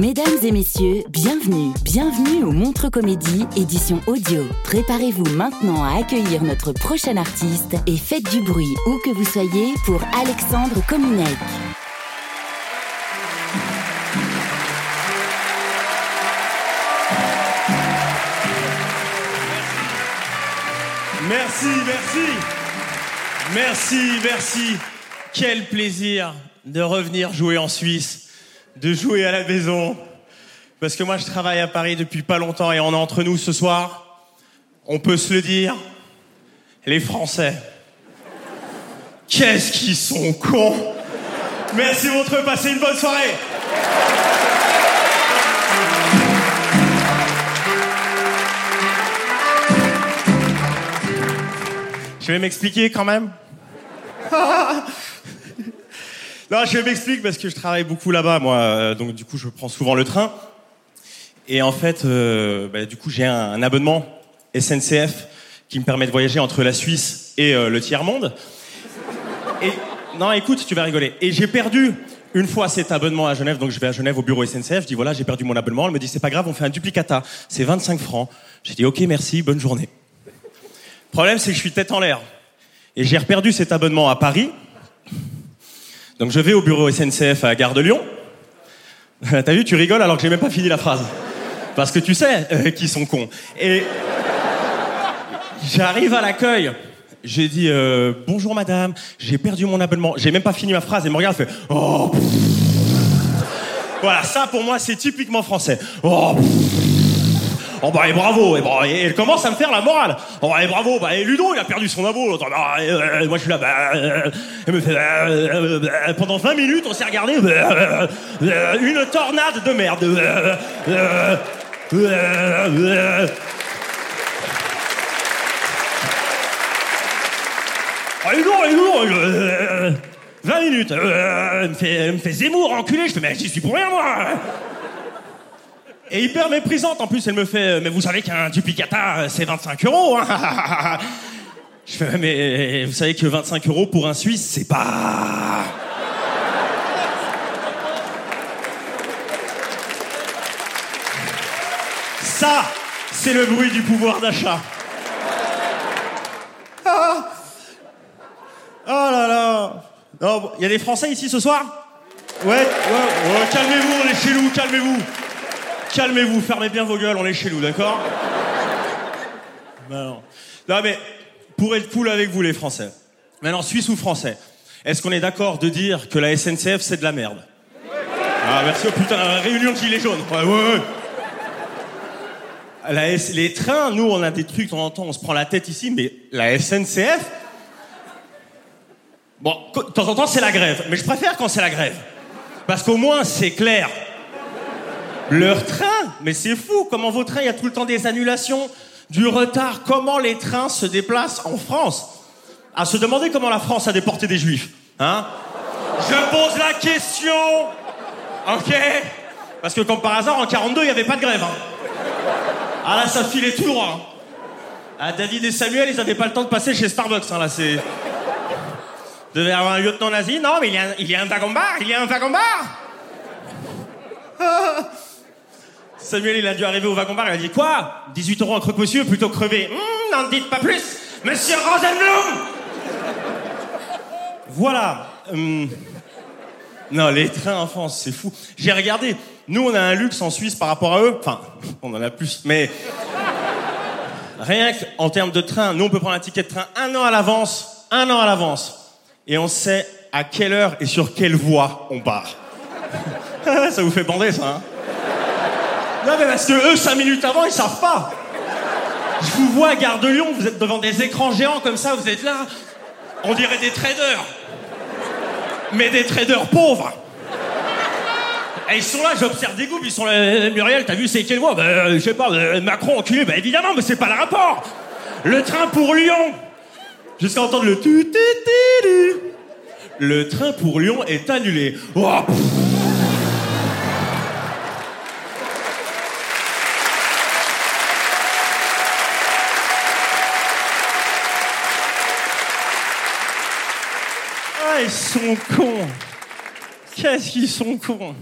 Mesdames et messieurs, bienvenue, bienvenue au Montre Comédie, édition audio. Préparez-vous maintenant à accueillir notre prochain artiste et faites du bruit où que vous soyez pour Alexandre Kominek. Merci, merci. Merci, merci. Quel plaisir de revenir jouer en Suisse, de jouer à la maison. Parce que moi, je travaille à Paris depuis pas longtemps et on est entre nous ce soir. On peut se le dire. Les Français. Qu'est-ce qu'ils sont cons. Merci votre passez une bonne soirée. Je vais m'expliquer quand même. non, je m'explique parce que je travaille beaucoup là-bas, moi. euh, Donc du coup, je prends souvent le train. Et en fait, euh, bah, du coup, j'ai un, abonnement SNCF qui me permet de voyager entre la Suisse et euh, le tiers monde. Et non, écoute, tu vas rigoler. Et j'ai perdu une fois cet abonnement à Genève, donc je vais à Genève au bureau SNCF. Je dis voilà, j'ai perdu mon abonnement. Elle me dit c'est pas grave, on fait un duplicata. C'est 25 francs. J'ai dit ok, merci, bonne journée. Le problème, c'est que je suis tête en l'air. Et j'ai reperdu cet abonnement à Paris. Donc je vais au bureau SNCF à Gare de Lyon. T'as vu, tu rigoles alors que j'ai même pas fini la phrase. Parce que tu sais euh, qu'ils sont cons. Et j'arrive à l'accueil. J'ai dit euh, bonjour madame, j'ai perdu mon abonnement. J'ai même pas fini ma phrase et me regarde fait oh. Voilà, ça pour moi c'est typiquement français. Oh. Oh bah et bravo et, bon, et elle commence à me faire la morale. Oh bah et bravo bah et Ludo il a perdu son abo. Bah, euh, moi je suis là bah, euh, elle me fait bah, euh, bah, pendant 20 minutes on s'est regardé bah, une tornade de merde. Ah, Ludo, Ludo, euh, 20 minutes. Euh, elle me fait, elle me fait Zemmour enculé. Je fais mais j'y suis pour rien moi. Et hyper méprisante en plus, elle me fait euh, Mais vous savez qu'un duplicata, euh, c'est 25 euros. Hein Je fais Mais vous savez que 25 euros pour un Suisse, c'est pas. Ça, c'est le bruit du pouvoir d'achat. Ah. Oh là là Il y a des Français ici ce soir? Ouais, ouais, calmez-vous, chez nous, calmez-vous. Calmez-vous, fermez bien vos gueules, on est chez nous, d'accord Ben non. Non mais, pour être cool avec vous les Français, maintenant Suisse ou Français, est-ce qu'on est d'accord de dire que la SNCF c'est de la merde Ah merci, oh putain, réunion de gilets jaunes. Ouais, ouais, ouais. Les trains, nous on a des trucs de temps en temps, on se prend la tête ici, mais la SNCF, Bon, de temps en temps, c'est la grève. Mais je préfère quand c'est la grève. Parce qu'au moins, c'est clair. Leur train, mais c'est fou. Comment vos trains, il y a tout le temps des annulations, du retard. Comment les trains se déplacent en France? À se demander comment la France a déporté des juifs. Hein? Je pose la question. Ok? Parce que comme par hasard, en 42, il n'y avait pas de grève. hein. Ah là, ça filait tout droit. hein. Ah, David et Samuel, ils n'avaient pas le temps de passer chez Starbucks. hein, là, c'est... Devait avoir un lieutenant nazi. Non, mais il y a un, wagon-bar. Il y a un wagon-bar. Samuel, il a dû arriver au wagon-bar. Il a dit quoi? 18 euros en croque-monsieur plutôt crevé. Hum, N'en dites pas plus. Monsieur Rosenblum Voilà. hum, Non, les trains en France, c'est fou. J'ai regardé. Nous, on a un luxe en Suisse par rapport à eux. Enfin, on en a plus, mais rien qu'en termes de train, nous, on peut prendre un ticket de train un an à l'avance, un an à l'avance, et on sait à quelle heure et sur quelle voie on part. ça vous fait bander, ça, hein? Non, mais parce que eux, cinq minutes avant, ils savent pas. Je vous vois à Gare de Lyon, vous êtes devant des écrans géants comme ça, vous êtes là. On dirait des traders. Mais des traders pauvres. Et ils sont là, j'observe des groupes, ils sont là. Muriel, t'as vu c'est quelle voie Bah, euh, je sais pas, euh, Macron enculé, bah évidemment, mais c'est pas le rapport. Le train pour Lyon. Jusqu'à entendre le tu tu tu tu. Le train pour Lyon est annulé. Oh, pff. Ah, ils sont cons. Qu'est-ce qu'ils sont cons.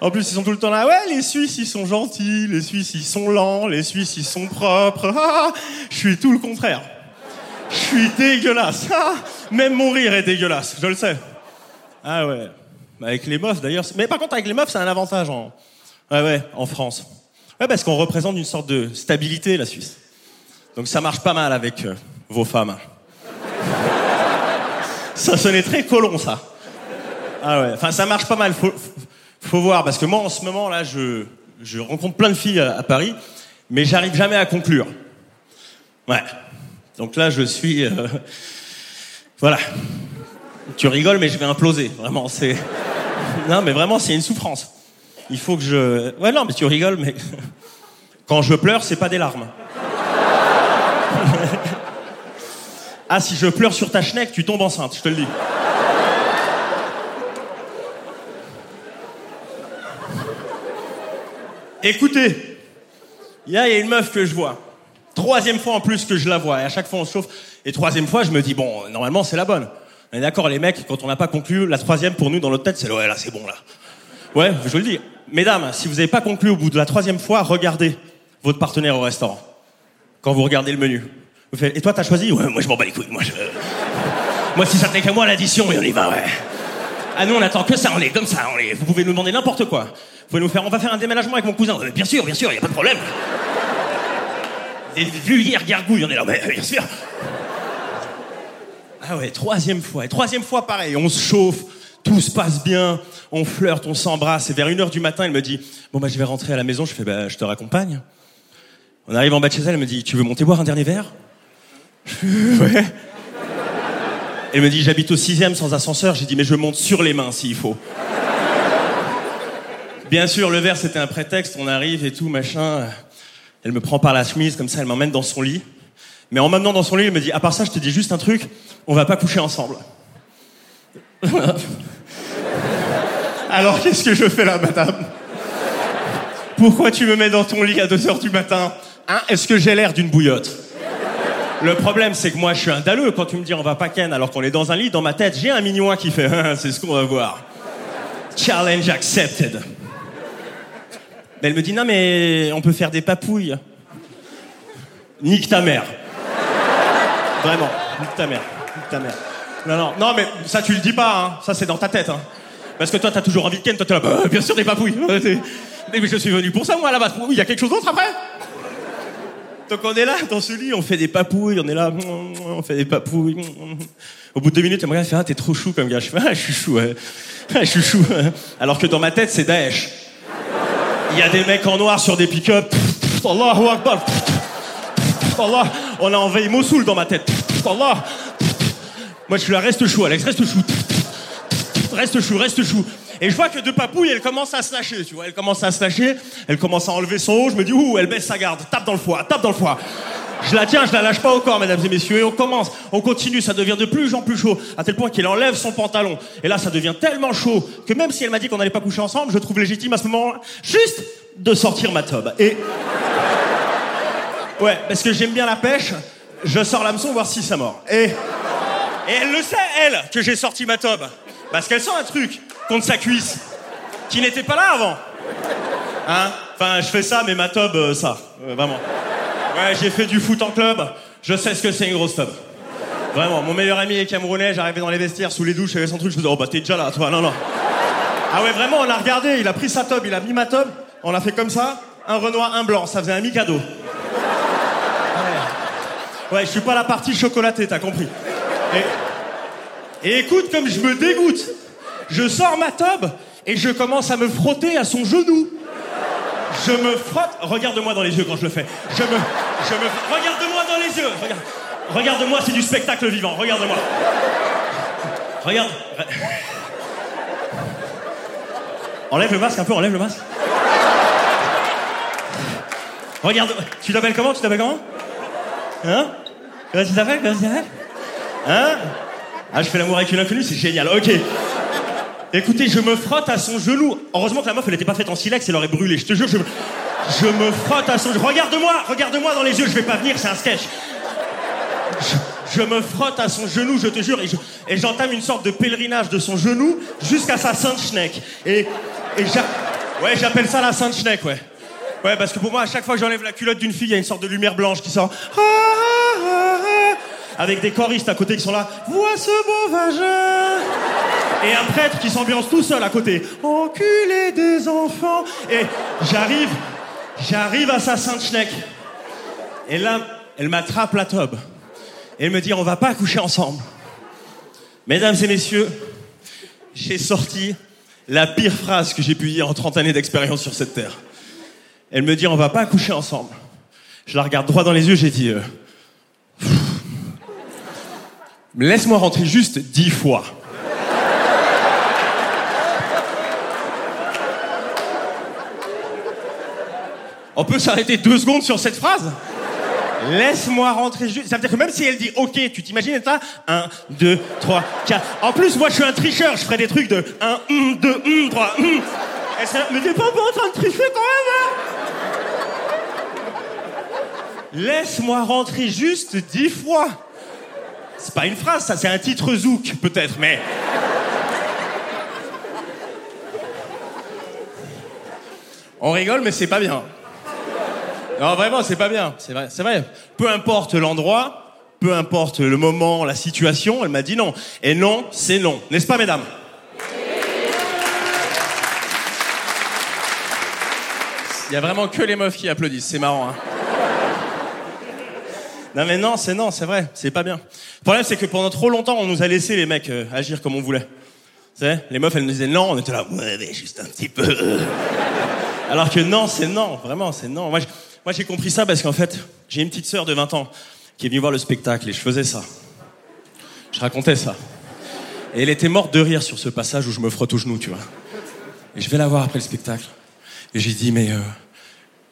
En plus, ils sont tout le temps là. Ouais, les Suisses, ils sont gentils. Les Suisses, ils sont lents. Les Suisses, ils sont propres. Ah, je suis tout le contraire. Je suis dégueulasse. Ah, même mon rire est dégueulasse. Je le sais. Ah ouais. Avec les meufs, d'ailleurs. Mais par contre, avec les meufs, c'est un avantage en, ouais, ouais, en France. Ouais, parce qu'on représente une sorte de stabilité, la Suisse. Donc ça marche pas mal avec euh, vos femmes. Ça sonnait très colon, ça. Ah ouais, enfin ça marche pas mal. Faut, faut, voir, parce que moi en ce moment là, je, je rencontre plein de filles à, à Paris, mais j'arrive jamais à conclure. Ouais. Donc là, je suis, euh, voilà. Tu rigoles, mais je vais imploser. Vraiment, c'est. Non, mais vraiment, c'est une souffrance. Il faut que je. Ouais, non, mais tu rigoles, mais quand je pleure, c'est pas des larmes. Ah, si je pleure sur ta schneck, tu tombes enceinte, je te le dis. Écoutez, il y a une meuf que je vois. Troisième fois en plus que je la vois. Et à chaque fois, on se chauffe. Et troisième fois, je me dis, bon, normalement, c'est la bonne. On est d'accord, les mecs, quand on n'a pas conclu, la troisième, pour nous, dans notre tête, c'est ouais, là, c'est bon, là. Ouais, je vous le dis. Mesdames, si vous n'avez pas conclu au bout de la troisième fois, regardez votre partenaire au restaurant. Quand vous regardez le menu. Et toi, t'as choisi moi, je m'en bats les couilles. Moi, si ça tenait qu'à moi, l'addition, et on y va, ouais. Ah, nous, on attend que ça, on est comme ça. On est... Vous pouvez nous demander n'importe quoi. Vous pouvez nous faire, on va faire un déménagement avec mon cousin. Bien sûr, bien sûr, y a pas de problème. Des vulgaires gargouilles, on est là, mais bien sûr. Ah ouais, troisième fois. Et troisième fois, pareil, on se chauffe, tout se passe bien, on flirte, on s'embrasse. Et vers une heure du matin, elle me dit, bon bah je vais rentrer à la maison. Je fais, bah je te raccompagne. On arrive en bas de chez elle, elle me dit, tu veux monter boire un dernier verre? Elle me dit, j'habite au sixième sans ascenseur. J'ai dit, mais je monte sur les mains s'il faut. Bien sûr, le verre, c'était un prétexte. On arrive et tout, machin. Elle me prend par la chemise, comme ça, elle m'emmène dans son lit. Mais en m'amenant dans son lit, elle me dit, à part ça, je te dis juste un truc, on va pas coucher ensemble. Alors, qu'est-ce que je fais là, madame? Pourquoi tu me mets dans ton lit à 2 heures du matin? Hein? Est-ce que j'ai l'air d'une bouillotte? Le problème, c'est que moi, je suis un dalleux. Quand tu me dis on va pas ken alors qu'on est dans un lit, dans ma tête, j'ai un mignon qui fait, Ah, c'est ce qu'on va voir. Challenge accepted. Mais elle me dit, non, mais on peut faire des papouilles. Nique ta mère. Vraiment, nique ta mère. Nique ta mère. Non, non, non, mais ça, tu le dis pas, hein. Ça, c'est dans ta tête, hein. Parce que toi, t'as toujours envie de ken, toi, t'es là, bah, bien sûr, des papouilles. Mais je suis venu pour ça, moi, là-bas. Il y a quelque chose d'autre après Donc, on est là, dans ce lit, on fait des papouilles, on est là, on fait des papouilles. Au bout de deux minutes, elle me regarde, elle fait, ah, t'es trop chou comme gars. Je fais, ah, je suis chou. Ah, je suis chou. Alors que dans ma tête, c'est Daesh. Il y a des mecs en noir sur des pick-up. Akbar. Allah. On a envahi Mossoul dans ma tête. Allah. Moi, je suis là, reste chou, Alex, reste chou. Reste chou, reste chou. Et je vois que de papouille, elle commence à se lâcher, tu vois. Elle commence à se lâcher, elle commence à enlever son haut. Je me dis, ouh, elle baisse sa garde, tape dans le foie, tape dans le foie. Je la tiens, je la lâche pas au corps, mesdames et messieurs. Et on commence, on continue, ça devient de plus en plus chaud, à tel point qu'il enlève son pantalon. Et là, ça devient tellement chaud que même si elle m'a dit qu'on n'allait pas coucher ensemble, je trouve légitime à ce moment-là, juste de sortir ma tobe. Et. Ouais, parce que j'aime bien la pêche, je sors l'hameçon voir si ça mord. Et. Et elle le sait, elle, que j'ai sorti ma tobe. Parce qu'elle sent un truc contre sa cuisse qui n'était pas là avant. Hein? Enfin, je fais ça, mais ma tobe, euh, ça. Euh, vraiment. Ouais, j'ai fait du foot en club. Je sais ce que c'est une grosse tobe. Vraiment, mon meilleur ami est camerounais, j'arrivais dans les vestiaires sous les douches, il avait son truc, je faisais oh bah t'es déjà là, toi, non non. Ah ouais, vraiment, on a regardé, il a pris sa top, il a mis ma top, on a fait comme ça, un Renoir, un blanc, ça faisait un mi-cadeau. Ouais. ouais, je suis pas la partie chocolatée, t'as compris. Et écoute, comme je me dégoûte, je sors ma tobe et je commence à me frotter à son genou. Je me frotte. Regarde-moi dans les yeux quand je le fais. Je me. Je me. Regarde-moi dans les yeux. Regarde. Regarde-moi, c'est du spectacle vivant. Regarde-moi. Regarde. Enlève le masque un peu, enlève le masque. Regarde. Tu t'appelles comment Tu t'appelles comment? Hein? Comment tu t'appelles Comment Hein? Ah, je fais l'amour avec une inconnue, c'est génial. Ok. Écoutez, je me frotte à son genou. Heureusement que la meuf, elle n'était pas faite en silex, elle aurait brûlé. Je te jure, je me, je me frotte à son genou. Regarde-moi, regarde-moi dans les yeux, je vais pas venir, c'est un sketch. Je, me frotte à son genou, je te jure, et j'entame une sorte de pèlerinage de son genou jusqu'à sa sainte schneck. Et, et ouais, j'appelle ça la sainte schneck, ouais. Ouais, parce que pour moi, à chaque fois que j'enlève la culotte d'une fille, il y a une sorte de lumière blanche qui sort. Avec des choristes à côté qui sont là. Vois ce beau vagin et un prêtre qui s'ambiance tout seul à côté. Enculé des enfants. Et j'arrive, j'arrive à sa sainte schneck. Et là, elle m'attrape la tobe. Elle me dit, on va pas coucher ensemble. Mesdames et messieurs, j'ai sorti la pire phrase que j'ai pu dire en 30 années d'expérience sur cette terre. Elle me dit, on va pas coucher ensemble. Je la regarde droit dans les yeux, j'ai dit, euh, laisse-moi rentrer juste dix fois. On peut s'arrêter deux secondes sur cette phrase? Laisse-moi rentrer juste. Ça veut dire que même si elle dit OK, tu t'imagines ça 1, 2, 3, 4. En plus, moi, je suis un tricheur. Je ferais des trucs de 1, 1, 2, 1, 3, 1. Mais t'es pas en train de tricher quand même, hein? Laisse-moi rentrer juste dix fois. C'est pas une phrase, ça, c'est un titre zouk, peut-être, mais. On rigole, mais c'est pas bien. Non, vraiment, c'est pas bien. C'est vrai, c'est vrai. Peu importe l'endroit, peu importe le moment, la situation, elle m'a dit non. Et non, c'est non. N'est-ce pas, mesdames? Il y a vraiment que les meufs qui applaudissent. C'est marrant, hein. Non mais non, c'est non, c'est vrai, c'est pas bien. Le problème c'est que pendant trop longtemps, on nous a laissé les mecs euh, agir comme on voulait. Les meufs elles nous disaient non, on était là, ouais, mais juste un petit peu. Alors que non, c'est non, vraiment, c'est non. Moi, j'ai compris ça parce qu'en fait, j'ai une petite sœur de 20 ans qui est venue voir le spectacle et je faisais ça. Je racontais ça. Et elle était morte de rire sur ce passage où je me frotte au genou, tu vois. Et je vais la voir après le spectacle. Et j'ai dit, mais euh,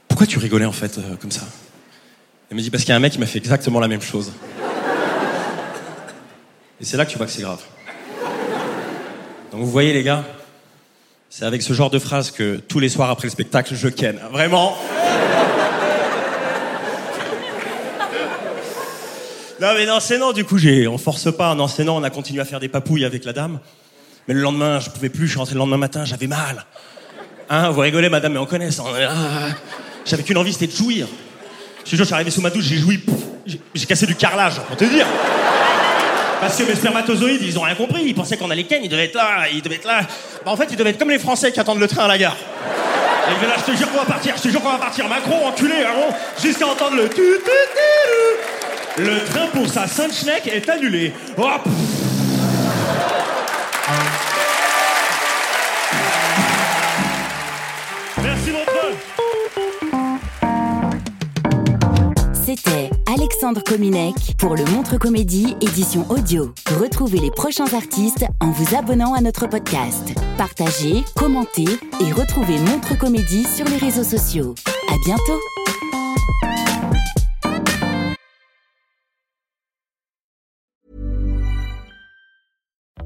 pourquoi tu rigolais en fait euh, comme ça? Elle me dit, parce qu'il y a un mec qui m'a fait exactement la même chose. Et c'est là que tu vois que c'est grave. Donc vous voyez les gars, c'est avec ce genre de phrase que tous les soirs après le spectacle, je ken. Vraiment. Non, mais non, c'est non, du coup, j'ai, on force pas. Non, c'est non, on a continué à faire des papouilles avec la dame. Mais le lendemain, je pouvais plus, je suis rentré le lendemain matin, j'avais mal. Hein, vous rigolez, madame, mais on connaît ça. J'avais qu'une envie, c'était de jouir. Je je suis arrivé sous ma douche, j'ai joui, j'ai cassé du carrelage, pour te dire. Parce que mes spermatozoïdes, ils ont rien compris. Ils pensaient qu'on allait ken, ils devaient être là, ils devaient être là. Bah, en fait, ils devaient être comme les Français qui attendent le train à la gare. Et là, je te jure qu'on va partir, je te jure qu'on va partir. Macron, enculé, hein, jusqu'à entendre le tu, tu, tu, le train pour sa sainte schneck est annulé. Oh, C'était Alexandre Kominek pour le Montre Comédie édition audio. Retrouvez les prochains artistes en vous abonnant à notre podcast. Partagez, commentez et retrouvez Montre Comédie sur les réseaux sociaux. À bientôt.